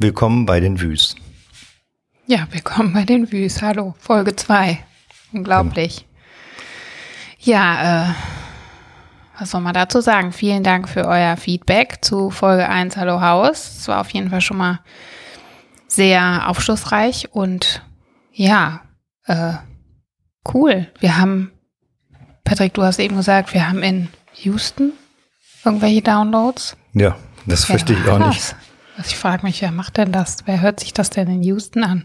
Willkommen bei den Wüs. Ja, willkommen bei den Wüs. Hallo, Folge 2. Unglaublich. Ja, äh, was soll man dazu sagen? Vielen Dank für euer Feedback zu Folge 1 Hallo Haus. Es war auf jeden Fall schon mal sehr aufschlussreich und ja, äh, cool. Wir haben, Patrick, du hast eben gesagt, wir haben in Houston irgendwelche Downloads. Ja, das verstehe ich auch nicht. Also ich frage mich, wer macht denn das? Wer hört sich das denn in Houston an?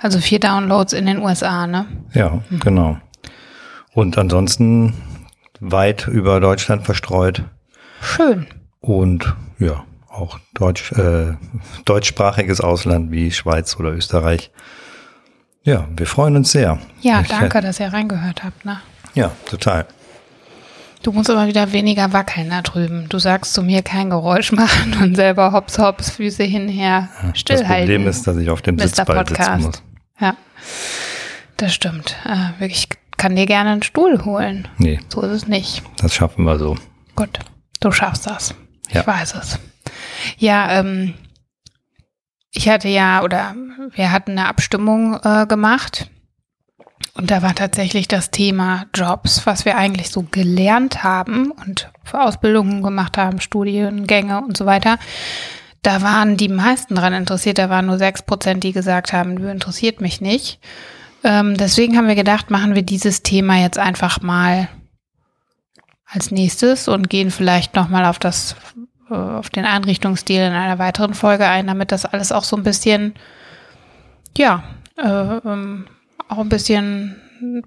Also vier Downloads in den USA, ne? Ja, mhm. genau. Und ansonsten weit über Deutschland verstreut. Schön. Und ja, auch Deutsch, äh, deutschsprachiges Ausland wie Schweiz oder Österreich. Ja, wir freuen uns sehr. Ja, ich, danke, dass ihr reingehört habt. Ne? Ja, total. Du musst aber wieder weniger wackeln da drüben. Du sagst zu mir kein Geräusch machen und selber hops hops, Füße hinher, stillhalten. Das Problem ist, dass ich auf dem Sitzball sitzen muss. Ja, das stimmt. Äh, ich kann dir gerne einen Stuhl holen. Nee. So ist es nicht. Das schaffen wir so. Gut, du schaffst das. Ja. Ich weiß es. Ja, ähm, ich hatte ja, oder wir hatten eine Abstimmung äh, gemacht und da war tatsächlich das Thema Jobs, was wir eigentlich so gelernt haben und für Ausbildungen gemacht haben, Studiengänge und so weiter. Da waren die meisten daran interessiert. Da waren nur sechs Prozent, die gesagt haben, interessiert mich nicht. Ähm, deswegen haben wir gedacht, machen wir dieses Thema jetzt einfach mal als nächstes und gehen vielleicht nochmal auf das, äh, auf den Einrichtungsstil in einer weiteren Folge ein, damit das alles auch so ein bisschen, ja, äh, ähm, auch ein bisschen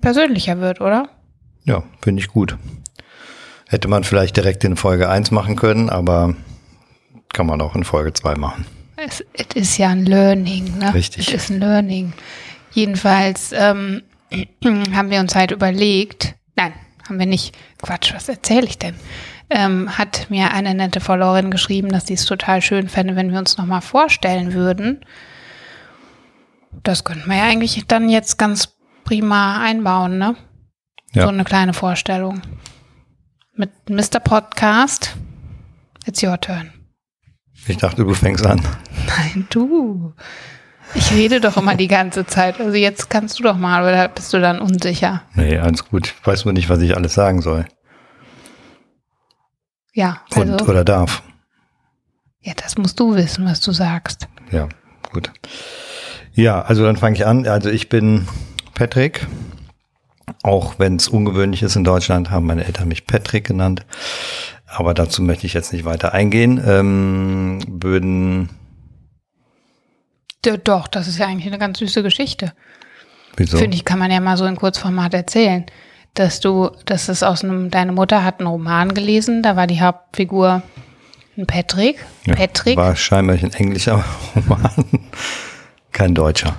persönlicher wird, oder? Ja, finde ich gut. Hätte man vielleicht direkt in Folge 1 machen können, aber kann man auch in Folge 2 machen. Es, ist ja ein Learning, ne? Richtig. Es ist ein Learning. Jedenfalls ähm, haben wir uns halt überlegt, nein, haben wir nicht, Quatsch, was erzähle ich denn? Ähm, hat mir eine nette Followerin geschrieben, dass sie es total schön fände, wenn wir uns nochmal vorstellen würden. Das könnten wir ja eigentlich dann jetzt ganz prima einbauen, ne? Ja. So eine kleine Vorstellung. Mit Mr. Podcast. It's your turn. Ich dachte, du fängst an. Nein, du. Ich rede doch immer die ganze Zeit. Also jetzt kannst du doch mal, oder bist du dann unsicher? Nee, alles gut. Ich weiß nur nicht, was ich alles sagen soll. Ja. Also, Und oder darf. Ja, das musst du wissen, was du sagst. Ja, gut. Ja, also dann fange ich an. Also ich bin Patrick. Auch wenn es ungewöhnlich ist in Deutschland, haben meine Eltern mich Patrick genannt. Aber dazu möchte ich jetzt nicht weiter eingehen. Ähm. Ja, doch, das ist ja eigentlich eine ganz süße Geschichte. Wieso? Finde ich, kann man ja mal so in Kurzformat erzählen. Dass du, dass es aus einem, deine Mutter hat einen Roman gelesen, da war die Hauptfigur ein Patrick. Ja, Patrick. War scheinbar ein englischer Roman, kein deutscher.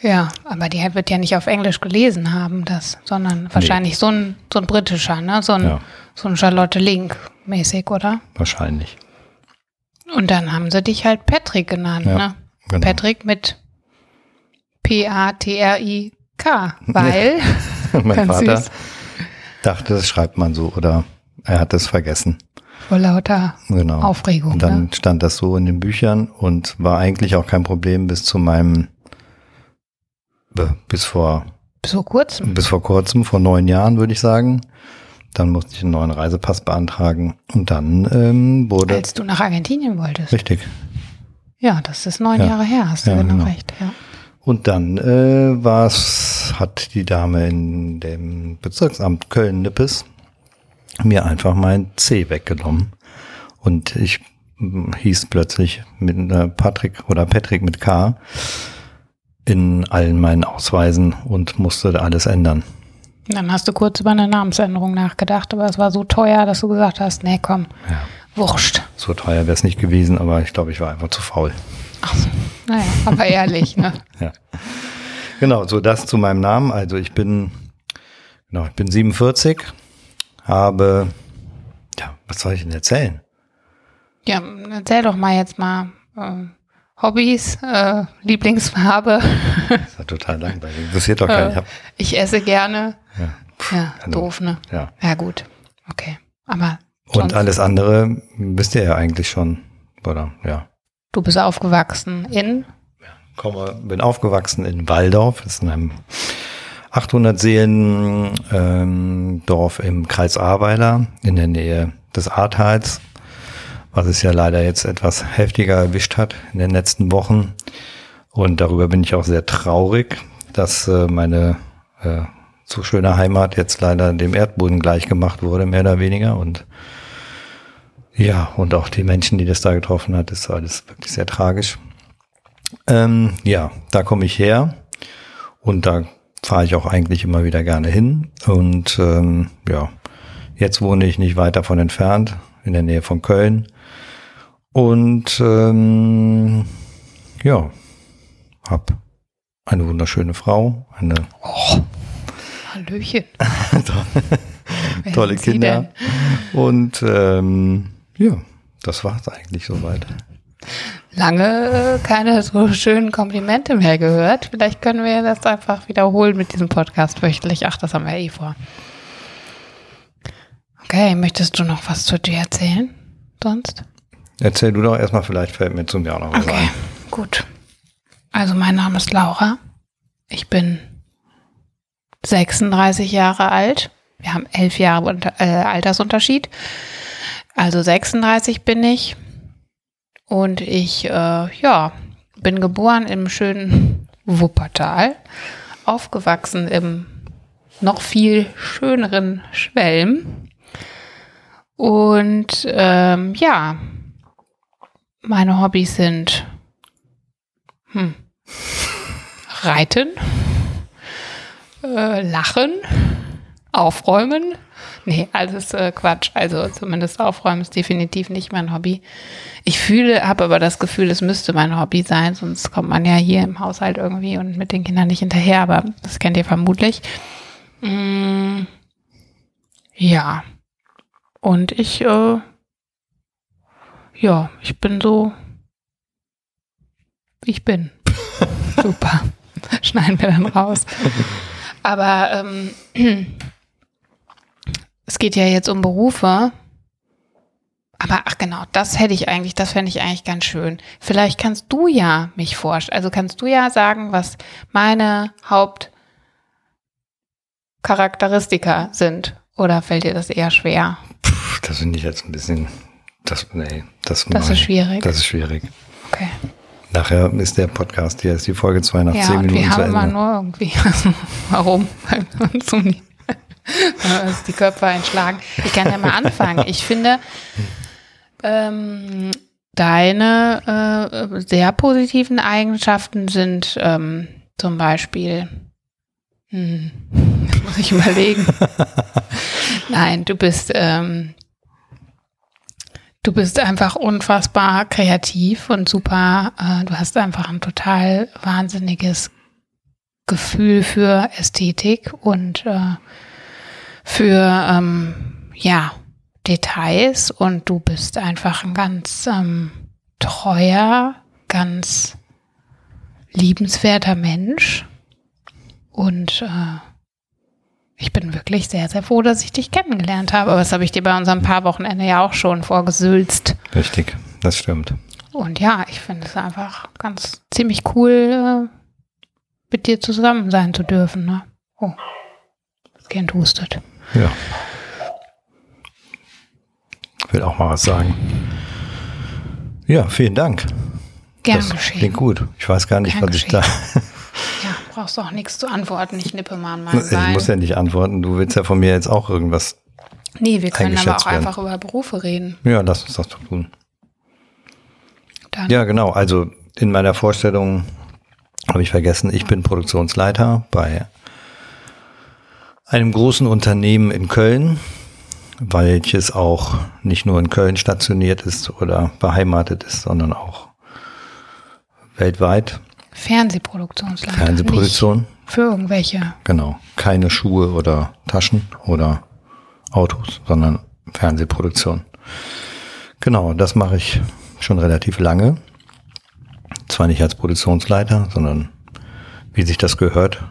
Ja, aber die wird ja nicht auf Englisch gelesen haben, das, sondern wahrscheinlich nee. so ein so ein britischer, ne? So ein, ja. so ein Charlotte Link mäßig, oder? Wahrscheinlich. Und dann haben sie dich halt Patrick genannt, ja, ne? Genau. Patrick mit P-A-T-R-I-K, weil mein Vater süß. dachte, das schreibt man so oder er hat es vergessen. Vor lauter genau. Aufregung. Und dann ne? stand das so in den Büchern und war eigentlich auch kein Problem bis zu meinem bis vor bis vor kurzem. Bis vor kurzem, vor neun Jahren würde ich sagen. Dann musste ich einen neuen Reisepass beantragen und dann ähm, wurde. Als du nach Argentinien wolltest. Richtig. Ja, das ist neun ja. Jahre her, hast du ja, genau, genau recht. Ja. Und dann äh, war's, hat die Dame in dem Bezirksamt Köln-Nippes mir einfach mein C weggenommen. Und ich hm, hieß plötzlich mit äh, Patrick oder Patrick mit K in allen meinen Ausweisen und musste alles ändern. Dann hast du kurz über eine Namensänderung nachgedacht, aber es war so teuer, dass du gesagt hast, nee, komm, ja. wurscht. So teuer wäre es nicht gewesen, aber ich glaube, ich war einfach zu faul. Ach. Naja, aber ehrlich, ne? ja. Genau, so das zu meinem Namen. Also ich bin, genau, ich bin 47, habe, ja, was soll ich denn erzählen? Ja, erzähl doch mal jetzt mal, äh, Hobbys, äh, Lieblingsfarbe. Das ist ja total langweilig. Interessiert doch keinen. Äh, ich esse gerne. Ja, ja also, doof, ne? Ja. Ja, gut. Okay. Aber. Und alles andere wisst ihr ja eigentlich schon. Oder, ja. Du bist aufgewachsen in? Komme, bin aufgewachsen in Waldorf, das ist in einem 800 Seelen ähm, Dorf im Kreis Ahrweiler in der Nähe des Ahrtals, was es ja leider jetzt etwas heftiger erwischt hat in den letzten Wochen. Und darüber bin ich auch sehr traurig, dass äh, meine äh, so schöne Heimat jetzt leider dem Erdboden gleichgemacht wurde, mehr oder weniger. Und ja, und auch die Menschen, die das da getroffen hat, ist alles wirklich sehr tragisch. Ähm, ja, da komme ich her und da fahre ich auch eigentlich immer wieder gerne hin. Und ähm, ja, jetzt wohne ich nicht weit davon entfernt, in der Nähe von Köln. Und ähm, ja, habe eine wunderschöne Frau, eine oh, Hallöchen. tolle Kinder. Und ähm, ja, das war es eigentlich soweit. Lange äh, keine so schönen Komplimente mehr gehört. Vielleicht können wir das einfach wiederholen mit diesem Podcast wöchentlich. Ach, das haben wir eh vor. Okay, möchtest du noch was zu dir erzählen? Sonst? Erzähl du doch erstmal, vielleicht fällt mir zum Jahr noch was okay, ein. gut. Also mein Name ist Laura. Ich bin 36 Jahre alt. Wir haben elf Jahre unter, äh, Altersunterschied. Also 36 bin ich. Und ich, äh, ja, bin geboren im schönen Wuppertal, aufgewachsen im noch viel schöneren Schwelm. Und ähm, ja, meine Hobbys sind hm, Reiten, äh, Lachen, Aufräumen. Nee, alles äh, Quatsch. Also zumindest Aufräumen ist definitiv nicht mein Hobby. Ich fühle, habe aber das Gefühl, es müsste mein Hobby sein, sonst kommt man ja hier im Haushalt irgendwie und mit den Kindern nicht hinterher, aber das kennt ihr vermutlich. Mm, ja. Und ich, äh, ja, ich bin so, ich bin. Super. Schneiden wir dann raus. Aber ähm, es geht ja jetzt um Berufe. Aber ach genau, das hätte ich eigentlich, das fände ich eigentlich ganz schön. Vielleicht kannst du ja mich vorstellen, also kannst du ja sagen, was meine Hauptcharakteristika sind. Oder fällt dir das eher schwer? Puh, das finde ich jetzt ein bisschen, das, nee, das, Das ist schwierig. Das ist schwierig. Okay. Nachher ist der Podcast hier, ist die Folge 2 nach Ja, 10 und Minuten wir haben immer nur irgendwie, warum? Weil wir uns um die, uns die Köpfe einschlagen. Ich kann ja mal anfangen. Ich finde, ähm, deine äh, sehr positiven Eigenschaften sind ähm, zum Beispiel, hm, muss ich überlegen. Nein, du bist, ähm, du bist einfach unfassbar kreativ und super. Äh, du hast einfach ein total wahnsinniges Gefühl für Ästhetik und äh, für ähm, ja Details und du bist einfach ein ganz ähm, treuer, ganz liebenswerter Mensch und äh, ich bin wirklich sehr, sehr froh, dass ich dich kennengelernt habe. Aber das habe ich dir bei unserem Paarwochenende ja auch schon vorgesülzt. Richtig, das stimmt. Und ja, ich finde es einfach ganz ziemlich cool, äh, mit dir zusammen sein zu dürfen. Ne? Oh, das Kind hustet. Ja. Ich will auch mal was sagen. Ja, vielen Dank. Gern das geschehen. klingt gut. Ich weiß gar nicht, Gern was ich da. Ja, brauchst auch nichts zu antworten. Ich nippe mal an meinem Ich Bein. muss ja nicht antworten. Du willst ja von mir jetzt auch irgendwas. nee, wir können aber auch werden. einfach über Berufe reden. Ja, lass uns das doch tun. Dann, Ja, genau. Also in meiner Vorstellung habe ich vergessen, ich bin Produktionsleiter bei einem großen Unternehmen in Köln, welches auch nicht nur in Köln stationiert ist oder beheimatet ist, sondern auch weltweit. Fernsehproduktionsleiter. Fernsehproduktion. Nicht für irgendwelche. Genau. Keine Schuhe oder Taschen oder Autos, sondern Fernsehproduktion. Genau, das mache ich schon relativ lange. Zwar nicht als Produktionsleiter, sondern wie sich das gehört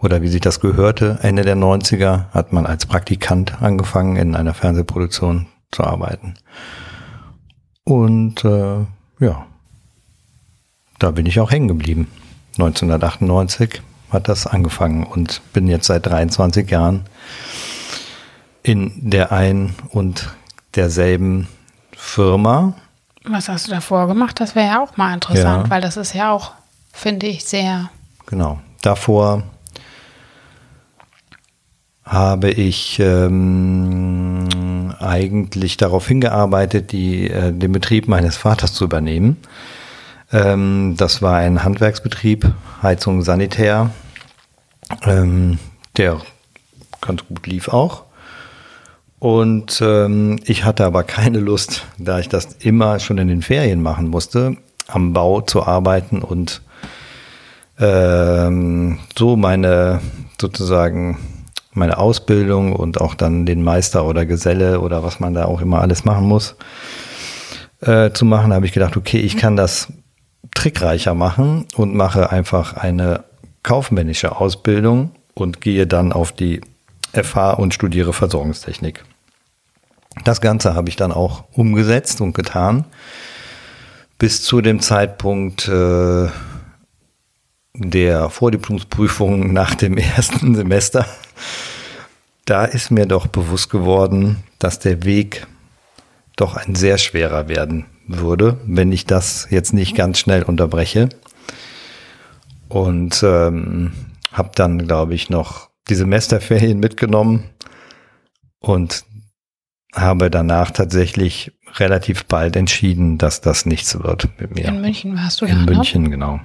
oder wie sich das gehörte, Ende der 90er hat man als Praktikant angefangen, in einer Fernsehproduktion zu arbeiten. Und äh, ja, da bin ich auch hängen geblieben. 1998 hat das angefangen und bin jetzt seit 23 Jahren in der ein und derselben Firma. Was hast du davor gemacht? Das wäre ja auch mal interessant, ja. weil das ist ja auch, finde ich, sehr. Genau. Davor habe ich ähm, eigentlich darauf hingearbeitet, die, äh, den Betrieb meines Vaters zu übernehmen. Ähm, das war ein Handwerksbetrieb, Heizung, Sanitär, ähm, der ganz gut lief auch. Und ähm, ich hatte aber keine Lust, da ich das immer schon in den Ferien machen musste, am Bau zu arbeiten und ähm, so meine sozusagen meine Ausbildung und auch dann den Meister oder Geselle oder was man da auch immer alles machen muss äh, zu machen, habe ich gedacht, okay, ich kann das trickreicher machen und mache einfach eine kaufmännische Ausbildung und gehe dann auf die FH und studiere Versorgungstechnik. Das Ganze habe ich dann auch umgesetzt und getan. Bis zu dem Zeitpunkt äh, der Vordiplomsprüfung nach dem ersten Semester. Da ist mir doch bewusst geworden, dass der Weg doch ein sehr schwerer werden würde, wenn ich das jetzt nicht ganz schnell unterbreche. Und ähm, habe dann, glaube ich, noch die Semesterferien mitgenommen und habe danach tatsächlich relativ bald entschieden, dass das nichts wird mit mir. In München warst du In ja, München, ne? genau.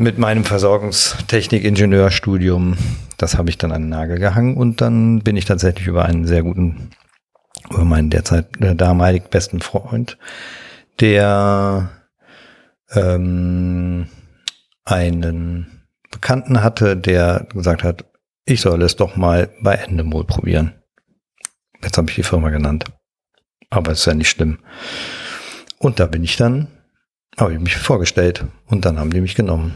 Mit meinem Versorgungstechnik-Ingenieurstudium, das habe ich dann an den Nagel gehangen und dann bin ich tatsächlich über einen sehr guten über meinen derzeit äh, damalig besten Freund, der ähm, einen Bekannten hatte, der gesagt hat, ich soll es doch mal bei Endemol probieren. Jetzt habe ich die Firma genannt. Aber es ist ja nicht schlimm. Und da bin ich dann, habe ich mich vorgestellt und dann haben die mich genommen.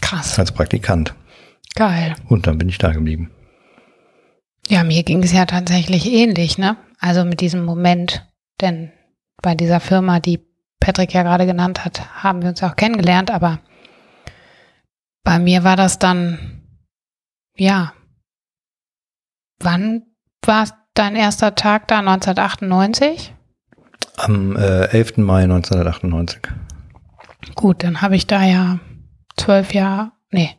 Krass. Als Praktikant. Geil. Und dann bin ich da geblieben. Ja, mir ging es ja tatsächlich ähnlich, ne? Also mit diesem Moment, denn bei dieser Firma, die Patrick ja gerade genannt hat, haben wir uns auch kennengelernt, aber bei mir war das dann, ja, wann war dein erster Tag da? 1998? Am äh, 11. Mai 1998. Gut, dann habe ich da ja zwölf Jahre, nee,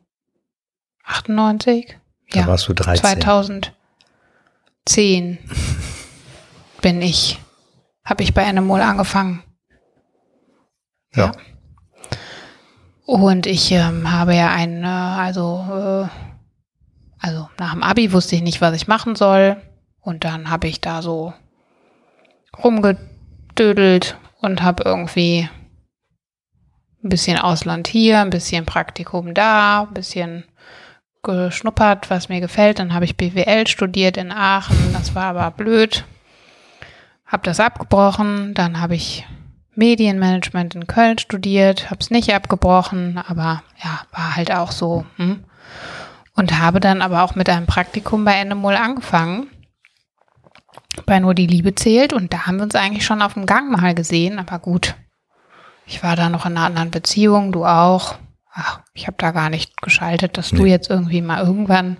98? Da ja, warst du 13. 2010 bin ich, habe ich bei Animal angefangen. Ja. ja. Und ich ähm, habe ja ein, äh, also, äh, also nach dem Abi wusste ich nicht, was ich machen soll. Und dann habe ich da so rumgedödelt und habe irgendwie ein bisschen Ausland hier, ein bisschen Praktikum da, ein bisschen geschnuppert, was mir gefällt. Dann habe ich BWL studiert in Aachen. Das war aber blöd habe das abgebrochen, dann habe ich Medienmanagement in Köln studiert, habe es nicht abgebrochen, aber ja, war halt auch so. Hm. Und habe dann aber auch mit einem Praktikum bei Endemol angefangen, bei Nur die Liebe zählt. Und da haben wir uns eigentlich schon auf dem Gang mal gesehen, aber gut. Ich war da noch in einer anderen Beziehung, du auch. Ach, ich habe da gar nicht geschaltet, dass nee. du jetzt irgendwie mal irgendwann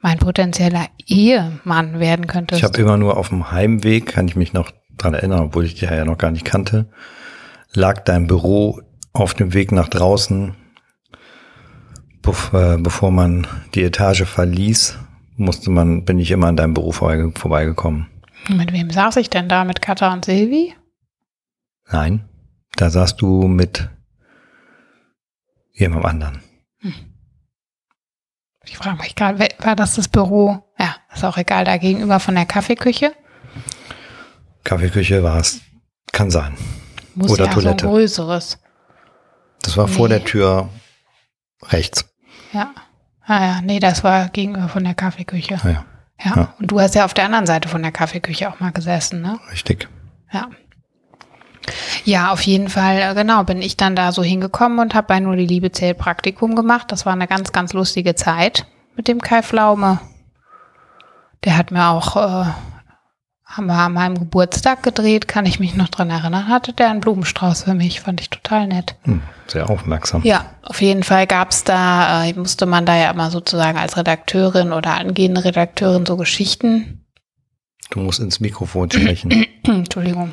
mein potenzieller Ehemann werden könnte. Ich habe immer nur auf dem Heimweg, kann ich mich noch dran erinnern, obwohl ich dich ja noch gar nicht kannte, lag dein Büro auf dem Weg nach draußen, äh, bevor man die Etage verließ, musste man, bin ich immer an deinem Büro vorbeigekommen. Mit wem saß ich denn da? Mit Katha und Silvi? Nein, da saßt du mit jemandem anderen. Hm. Ich frage mich gerade, war das das Büro? Ja, ist auch egal, da gegenüber von der Kaffeeküche. Kaffeeküche war es, kann sein. Muss Oder ja Toilette. So ein größeres. Das war nee. vor der Tür rechts. Ja. Ah ja, nee, das war gegenüber von der Kaffeeküche. Ah, ja. ja. Ja. Und du hast ja auf der anderen Seite von der Kaffeeküche auch mal gesessen, ne? Richtig. Ja. Ja, auf jeden Fall, äh, genau, bin ich dann da so hingekommen und habe bei Nur die Liebe zählt Praktikum gemacht. Das war eine ganz, ganz lustige Zeit mit dem Kai Flaume. Der hat mir auch äh, haben wir an meinem Geburtstag gedreht, kann ich mich noch dran erinnern, hatte der einen Blumenstrauß für mich, fand ich total nett. Hm, sehr aufmerksam. Ja, auf jeden Fall gab's da, äh, musste man da ja immer sozusagen als Redakteurin oder angehende Redakteurin so Geschichten. Du musst ins Mikrofon sprechen. Entschuldigung.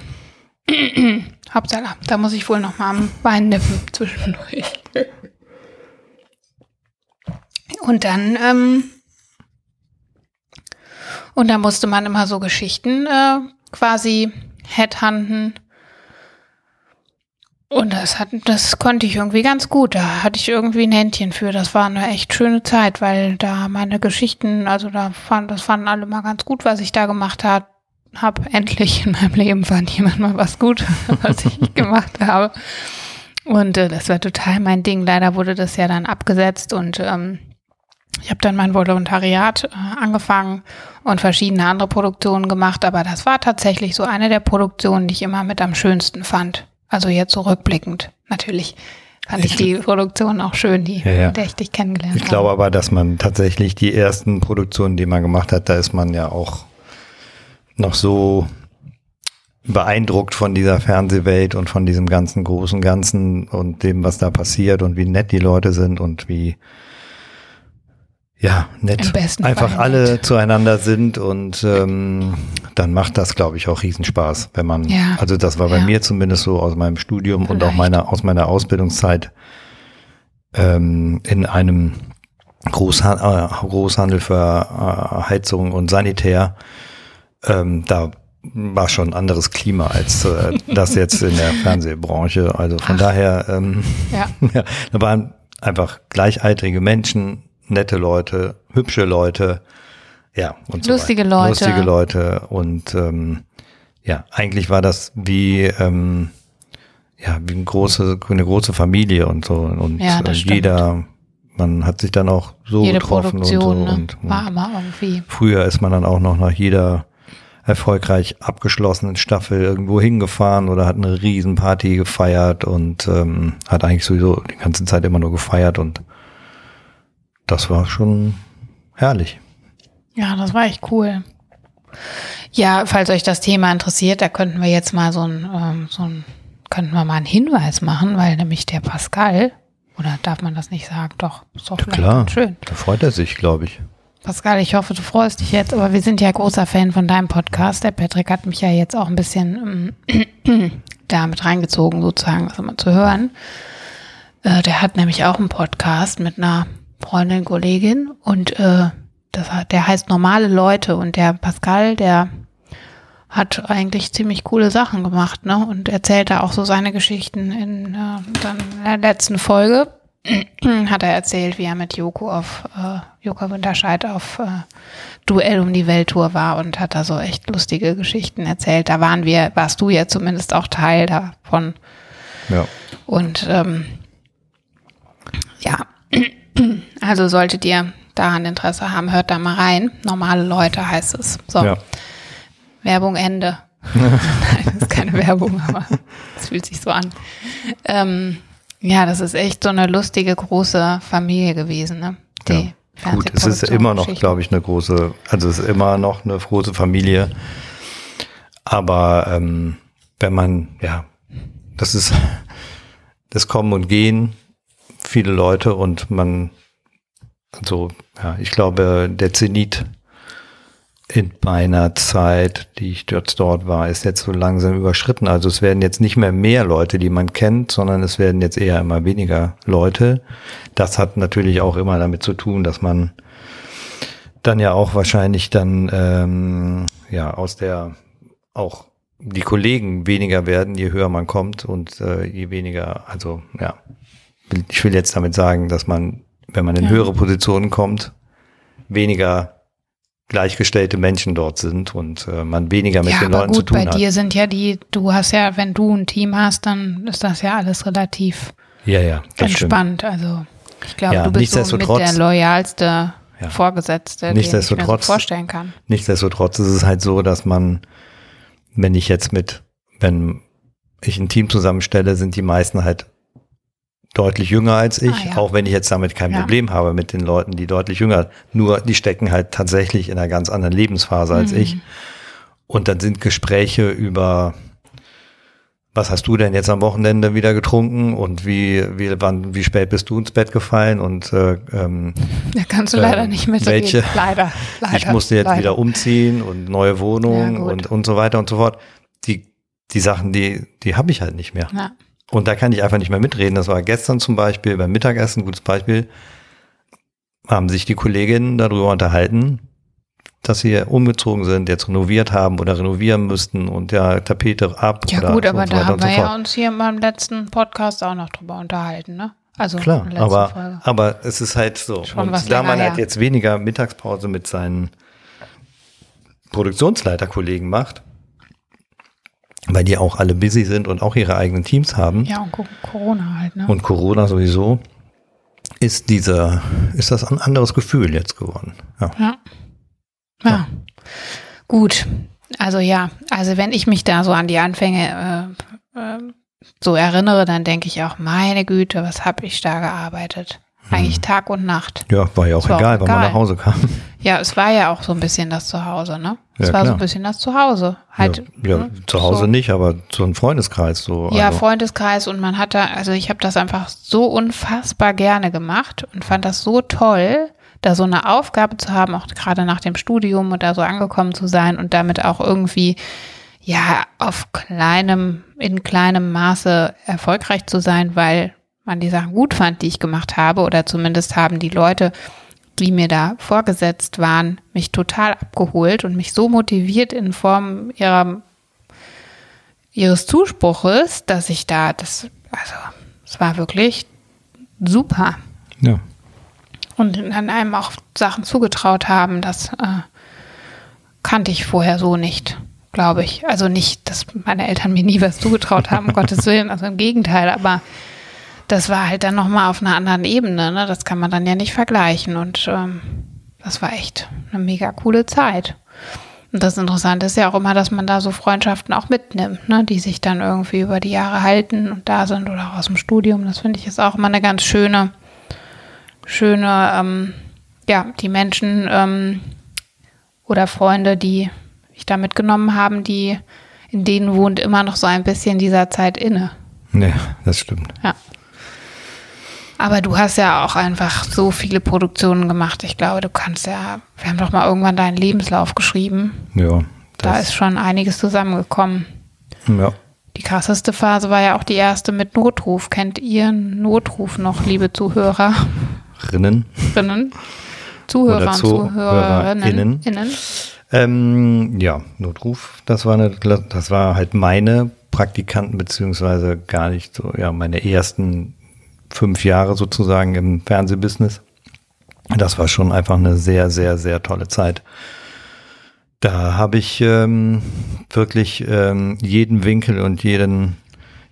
Hauptsache, da muss ich wohl noch mal am Wein nippen zwischendurch. Und dann, ähm, und da musste man immer so Geschichten äh, quasi headhunten. Und das hat, das konnte ich irgendwie ganz gut. Da hatte ich irgendwie ein Händchen für. Das war eine echt schöne Zeit, weil da meine Geschichten, also da fand, das fanden alle mal ganz gut, was ich da gemacht habe. Hab endlich in meinem Leben fand jemand mal was gut, was ich gemacht habe. Und äh, das war total mein Ding. Leider wurde das ja dann abgesetzt und ähm, ich habe dann mein Volontariat äh, angefangen und verschiedene andere Produktionen gemacht, aber das war tatsächlich so eine der Produktionen, die ich immer mit am schönsten fand. Also jetzt so rückblickend. Natürlich fand ich die Produktion auch schön, die, Ja, ja. der ich dich kennengelernt Ich habe. glaube aber, dass man tatsächlich die ersten Produktionen, die man gemacht hat, da ist man ja auch noch so beeindruckt von dieser Fernsehwelt und von diesem ganzen großen Ganzen und dem, was da passiert und wie nett die Leute sind und wie ja, nett einfach Fall alle nett. zueinander sind und ähm, dann macht das, glaube ich, auch Riesenspaß, wenn man, Ja. also das war bei Ja. mir zumindest so aus meinem Studium und auch Vielleicht. meiner, aus meiner Ausbildungszeit ähm, in einem Großhan äh, Großhandel für äh, Heizung und Sanitär, ähm, da war schon ein anderes Klima als äh, das jetzt in der Fernsehbranche. Also von Ach. daher, ähm, Ja. ja, da waren einfach gleichaltrige Menschen, nette Leute, hübsche Leute, ja, und so Lustige weiter. Leute. Lustige Leute und ähm, ja, eigentlich war das wie ähm, ja, wie eine große, eine große Familie und so und Ja, äh, jeder, man hat sich dann auch so Jede getroffen Produktion und so ne, und, und war immer irgendwie. Früher ist man dann auch noch nach jeder erfolgreich abgeschlossenen Staffel irgendwo hingefahren oder hat eine Riesenparty gefeiert und ähm, hat eigentlich sowieso die ganze Zeit immer nur gefeiert und das war schon herrlich. Ja, das war echt cool. Ja, falls euch das Thema interessiert, da könnten wir jetzt mal so ein, ähm, so ein, könnten wir mal einen Hinweis machen, weil nämlich der Pascal, oder darf man das nicht sagen? Doch, ist doch vielleicht Klar, schön. da freut er sich, glaube ich. Pascal, ich hoffe, du freust dich jetzt, aber wir sind ja großer Fan von deinem Podcast. Der Patrick hat mich ja jetzt auch ein bisschen ähm, da mit reingezogen, sozusagen, das immer zu hören. Äh, der hat nämlich auch einen Podcast mit einer Freundin, Kollegin und äh, das der heißt Normale Leute und der Pascal, der hat eigentlich ziemlich coole Sachen gemacht, ne? Und erzählt da auch so seine Geschichten in, äh, in der letzten Folge. hat er erzählt, wie er mit Joko auf äh, Joko Winterscheid auf äh, Duell um die Welttour war und hat da so echt lustige Geschichten erzählt. Da waren wir, warst du ja zumindest auch Teil davon. Ja. Und ähm, ja, also solltet ihr daran Interesse haben, hört da mal rein. Normale Leute heißt es. So, ja. Werbung Ende. Nein, das ist keine Werbung, aber es fühlt sich so an. Ähm, ja, das ist echt so eine lustige, große Familie gewesen, ne? Die Ja. Gut, es ist immer noch, glaube ich, eine große, also es ist immer noch eine große Familie. Aber ähm, wenn man, ja, das ist das Kommen und Gehen, viele Leute und man, also, ja, ich glaube, der Zenit in meiner Zeit, die ich dort dort war, ist jetzt so langsam überschritten. Also es werden jetzt nicht mehr mehr Leute, die man kennt, sondern es werden jetzt eher immer weniger Leute. Das hat natürlich auch immer damit zu tun, dass man dann ja auch wahrscheinlich dann ähm, ja aus der auch die Kollegen weniger werden, je höher man kommt und äh, je weniger, also ja, ich will jetzt damit sagen, dass man, wenn man in Ja. höhere Positionen kommt, weniger gleichgestellte Menschen dort sind und äh, man weniger mit ja, den Leuten zu gut, tun bei hat. dir sind ja die, du hast ja, wenn du ein Team hast, dann ist das ja alles relativ ja, ja, das stimmt. entspannt. Also ich glaube, Ja, du bist so mit nichtsdestotrotz- der loyalste Ja. Vorgesetzte, den ich mir so Nichtsdestotrotz- vorstellen kann. Nichtsdestotrotz ist es halt so, dass man, wenn ich jetzt mit, wenn ich ein Team zusammenstelle, sind die meisten halt deutlich jünger als ich, Ah, ja. auch wenn ich jetzt damit kein Ja. Problem habe mit den Leuten, die deutlich jünger, nur die stecken halt tatsächlich in einer ganz anderen Lebensphase als Mhm. ich. Und dann sind Gespräche über, was hast du denn jetzt am Wochenende wieder getrunken und wie, wie, wann, wie spät bist du ins Bett gefallen und äh, ähm, Da kannst du leider ähm, nicht mit welche- Leider, leider. ich musste jetzt leider. wieder umziehen und neue Wohnung Ja, und, und so weiter und so fort. Die, die Sachen, die, die habe ich halt nicht mehr. Ja. Und da kann ich einfach nicht mehr mitreden. Das war gestern zum Beispiel beim Mittagessen, gutes Beispiel, haben sich die Kolleginnen darüber unterhalten, dass sie umgezogen sind, jetzt renoviert haben oder renovieren müssten und ja, Tapete ab. Ja oder gut, so aber und so da haben und so wir ja uns hier beim letzten Podcast auch noch drüber unterhalten, ne? Also Klar, aber, Folge. aber es ist halt so. Schon und da man halt jetzt weniger Mittagspause mit seinen Produktionsleiterkollegen macht, weil die auch alle busy sind und auch ihre eigenen Teams haben Ja, und Co- Corona halt, ne? und Corona sowieso, ist dieser, ist das ein anderes Gefühl jetzt geworden. Ja. Ja. Ja. Gut. Also ja, also wenn ich mich da so an die Anfänge äh, äh, so erinnere, dann denke ich auch, meine Güte, was habe ich da gearbeitet? Eigentlich Tag und Nacht. Ja, war ja auch Ist auch egal, wann man egal. nach Hause kam. Ja, es war ja auch so ein bisschen das Zuhause, ne? Es Ja, war so klar. ein bisschen das Zuhause. Halt, ja, ja ne? zu Hause so. nicht, aber so ein Freundeskreis so. Ja, also, Freundeskreis und man hat da, also ich habe das einfach so unfassbar gerne gemacht und fand das so toll, da so eine Aufgabe zu haben, auch gerade nach dem Studium und da so angekommen zu sein und damit auch irgendwie, ja, auf kleinem, in kleinem Maße erfolgreich zu sein, weil man die Sachen gut fand, die ich gemacht habe oder zumindest haben die Leute, die mir da vorgesetzt waren, mich total abgeholt und mich so motiviert in Form ihrer ihres Zuspruches, dass ich da das, also es war wirklich super. ja. Und dann einem auch Sachen zugetraut haben, das äh, kannte ich vorher so nicht, glaube ich. Also nicht, dass meine Eltern mir nie was zugetraut haben, um Gottes Willen, also im Gegenteil, aber das war halt dann nochmal auf einer anderen Ebene, ne? Das kann man dann ja nicht vergleichen. Und ähm, das war echt eine mega coole Zeit. Und das Interessante ist ja auch immer, dass man da so Freundschaften auch mitnimmt, ne? die sich dann irgendwie über die Jahre halten und da sind oder auch aus dem Studium. Das finde ich ist auch immer eine ganz schöne, schöne, ähm, ja, die Menschen ähm, oder Freunde, die ich da mitgenommen haben, die in denen wohnt immer noch so ein bisschen dieser Zeit inne. Nee, das stimmt. Ja. Aber du hast ja auch einfach so viele Produktionen gemacht. Ich glaube, du kannst ja, wir haben doch mal irgendwann deinen Lebenslauf geschrieben. Ja. Da ist schon einiges zusammengekommen. ja. Die krasseste Phase war ja auch die erste mit Notruf. Kennt ihr Notruf noch, liebe Zuhörerinnen? Rinnen. Zuhörer Oder und Zuhörerinnen. ZuhörerInnen. Innen. Ähm, ja, Notruf, das war eine, das war halt meine Praktikanten, beziehungsweise gar nicht so, ja, meine ersten fünf Jahre sozusagen im Fernsehbusiness. Das war schon einfach eine sehr, sehr, sehr tolle Zeit. Da habe ich ähm, wirklich ähm, jeden Winkel und jeden,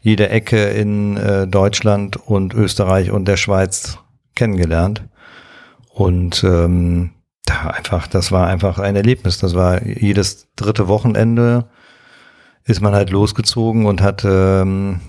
jede Ecke in äh, Deutschland und Österreich und der Schweiz kennengelernt. Und ähm, da einfach, das war einfach ein Erlebnis. Das war jedes dritte Wochenende ist man halt losgezogen und hat ähm,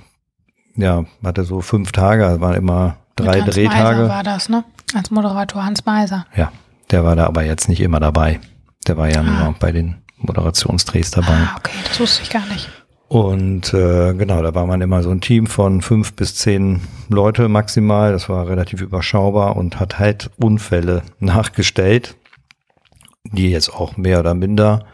ja hatte so fünf Tage, also waren immer drei Mit Hans Drehtage. Meiser war das, ne? Als Moderator Hans Meiser. Ja, der war da aber jetzt nicht immer dabei. Der war ja nur bei den Moderationsdrehs dabei. Ah, okay, das wusste ich gar nicht. Und äh, genau, da war man immer so ein Team von fünf bis zehn Leute maximal. Das war relativ überschaubar und hat halt Unfälle nachgestellt, die jetzt auch mehr oder minder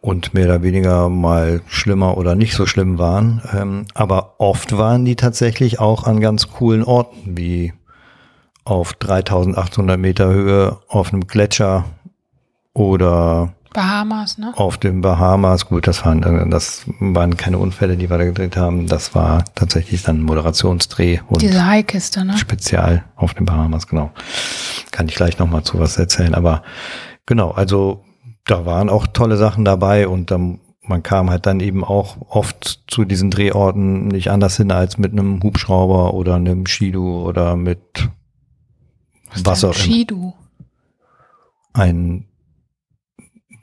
und mehr oder weniger mal schlimmer oder nicht so schlimm waren. Ähm, aber oft waren die tatsächlich auch an ganz coolen Orten, wie auf 3800 Meter Höhe auf einem Gletscher oder Bahamas, ne? auf den Bahamas. Gut, das waren, das waren keine Unfälle, die wir da gedreht haben. Das war tatsächlich dann ein Moderationsdreh und Diese Haikiste, ne? Spezial auf den Bahamas, genau. Kann ich gleich nochmal zu was erzählen. Aber genau, also da waren auch tolle Sachen dabei und dann, man kam halt dann eben auch oft zu diesen Drehorten nicht anders hin als mit einem Hubschrauber oder einem Skidu oder mit was auch immer. Shidu. Ein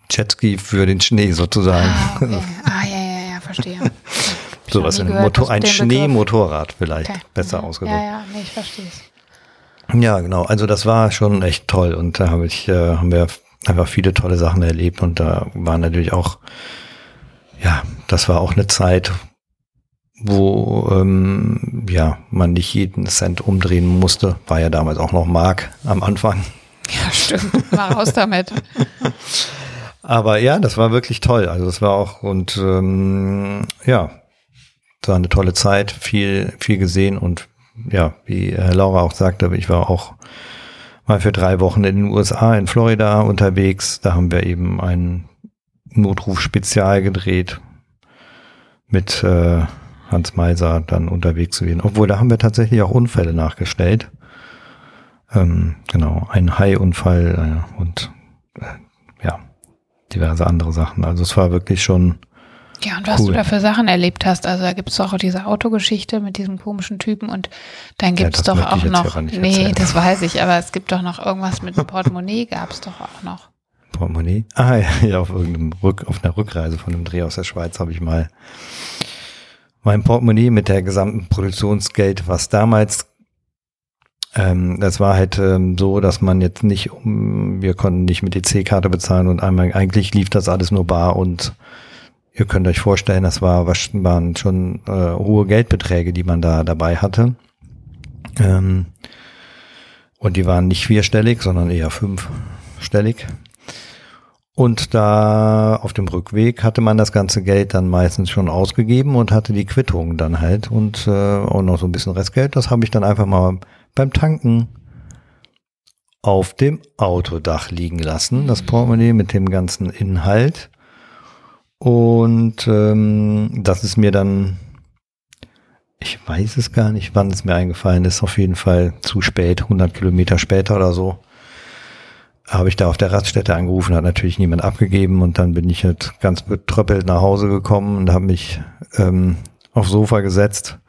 Jetski für den Schnee sozusagen. Ah, okay. ah, ja, ja, ja, verstehe. Sowas in gehört, Motor, ein. Schneemotorrad vielleicht Okay. besser Mhm. ausgedrückt. Ja, ja, nee, ich verstehe es. Ja, genau. Also das war schon echt toll und da habe ich, äh, haben wir einfach viele tolle Sachen erlebt und da war natürlich auch, ja, das war auch eine Zeit, wo ähm, ja man nicht jeden Cent umdrehen musste. War ja damals auch noch Mark am Anfang. Ja, stimmt. Mal raus damit. Aber ja, das war wirklich toll. Also das war auch und ähm, ja, das war eine tolle Zeit, viel, viel gesehen und ja, wie Laura auch sagte, ich war auch mal für drei Wochen in den USA, in Florida unterwegs. Da haben wir eben einen Notruf-Spezial gedreht mit äh, Hans Meiser dann unterwegs gewesen. Obwohl, da haben wir tatsächlich auch Unfälle nachgestellt. Ähm, genau, ein Hai-Unfall äh, und äh, ja, diverse andere Sachen. Also es war wirklich schon. Ja, und was cool. du da für Sachen erlebt hast, also da gibt es auch diese Autogeschichte mit diesem komischen Typen und dann gibt es ja, doch auch noch. Nee, erzählen. das weiß ich, aber es gibt doch noch irgendwas mit dem Portemonnaie, gab es doch auch noch. Portemonnaie? Ah ja, ja auf irgendeinem Rück, auf einer Rückreise von einem Dreh aus der Schweiz habe ich mal mein Portemonnaie mit der gesamten Produktionsgeld, was damals ähm, das war halt ähm, so, dass man jetzt nicht, um, wir konnten nicht mit EC-Karte bezahlen und einmal, eigentlich lief das alles nur bar und ihr könnt euch vorstellen, das war, waren schon äh, hohe Geldbeträge, die man da dabei hatte. Ähm, und die waren nicht vierstellig, sondern eher fünfstellig. Und da auf dem Rückweg hatte man das ganze Geld dann meistens schon ausgegeben und hatte die Quittung dann halt und äh, auch noch so ein bisschen Restgeld. Das habe ich dann einfach mal beim Tanken auf dem Autodach liegen lassen, das Portemonnaie mit dem ganzen Inhalt. Und ähm, das ist mir dann, ich weiß es gar nicht, wann es mir eingefallen ist, auf jeden Fall zu spät, 100 Kilometer später oder so habe ich da auf der Raststätte angerufen, hat natürlich niemand abgegeben und dann bin ich halt ganz betröppelt nach Hause gekommen und habe mich ähm, aufs Sofa gesetzt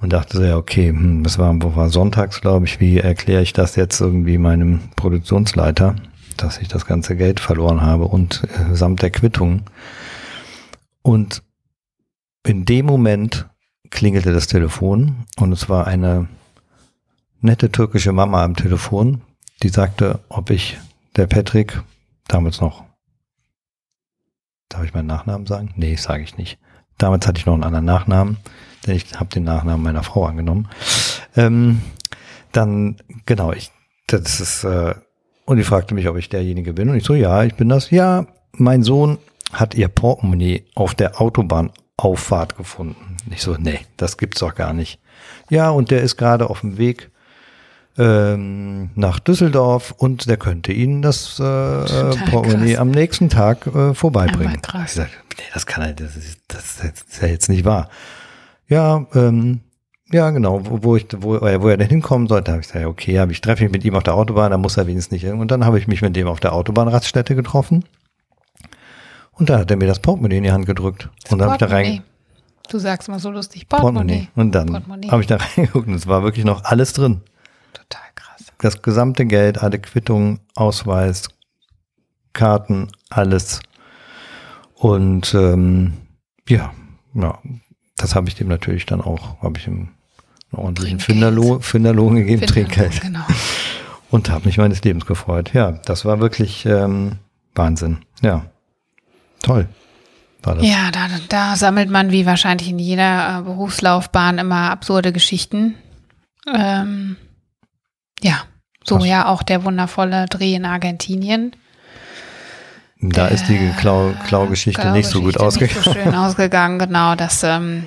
und dachte so, ja, okay, hm, das war, war sonntags, glaube ich, wie erkläre ich das jetzt irgendwie meinem Produktionsleiter, dass ich das ganze Geld verloren habe und äh, samt der Quittung. Und in dem Moment klingelte das Telefon und es war eine nette türkische Mama am Telefon, die sagte, ob ich der Patrick, damals noch, darf ich meinen Nachnamen sagen? Nee, sage ich nicht. Damals hatte ich noch einen anderen Nachnamen, denn ich habe den Nachnamen meiner Frau angenommen. Ähm, dann, genau, ich, das ist, äh, und die fragte mich, ob ich derjenige bin. Und ich so, ja, ich bin das. Ja, mein Sohn hat ihr Portemonnaie auf der Autobahnauffahrt gefunden. Ich so, nee, das gibt's doch gar nicht. Ja, und der ist gerade auf dem Weg ähm, nach Düsseldorf und der könnte Ihnen das äh, Portemonnaie am nächsten Tag äh, vorbeibringen. Krass. Ich sag, nee, das kann er, das ist, das ist ja jetzt nicht wahr. Ja, ähm, ja, genau, wo, wo ich, wo, äh, wo er denn hinkommen sollte, habe ich gesagt, okay, habe ich treffe mich mit ihm auf der Autobahn, da muss er wenigstens nicht hin. Und dann habe ich mich mit dem auf der Autobahnraststätte getroffen. Und dann hat er mir das Portemonnaie in die Hand gedrückt. Das und dann habe ich da rein. Du sagst mal so lustig, Portemonnaie. Portemonnaie. Und dann habe ich da reingeguckt und es war wirklich noch alles drin. Total krass. Das gesamte Geld, alle Quittungen, Ausweis, Karten, alles. Und ähm, ja, ja, das habe ich dem natürlich dann auch, habe ich ihm einen ordentlichen Finderlohn, Finderlohn gegeben, Finderlohn, Trinkgeld. Genau. Und habe mich meines Lebens gefreut. Ja, das war wirklich ähm, Wahnsinn. Ja, toll. Ja, da, da sammelt man wie wahrscheinlich in jeder äh, Berufslaufbahn immer absurde Geschichten. Ähm, ja, so Krass. ja auch der wundervolle Dreh in Argentinien. Da ist die äh, Klau-Geschichte Klau nicht so gut ausgegangen. Nicht so schön ausgegangen, genau. Das ähm,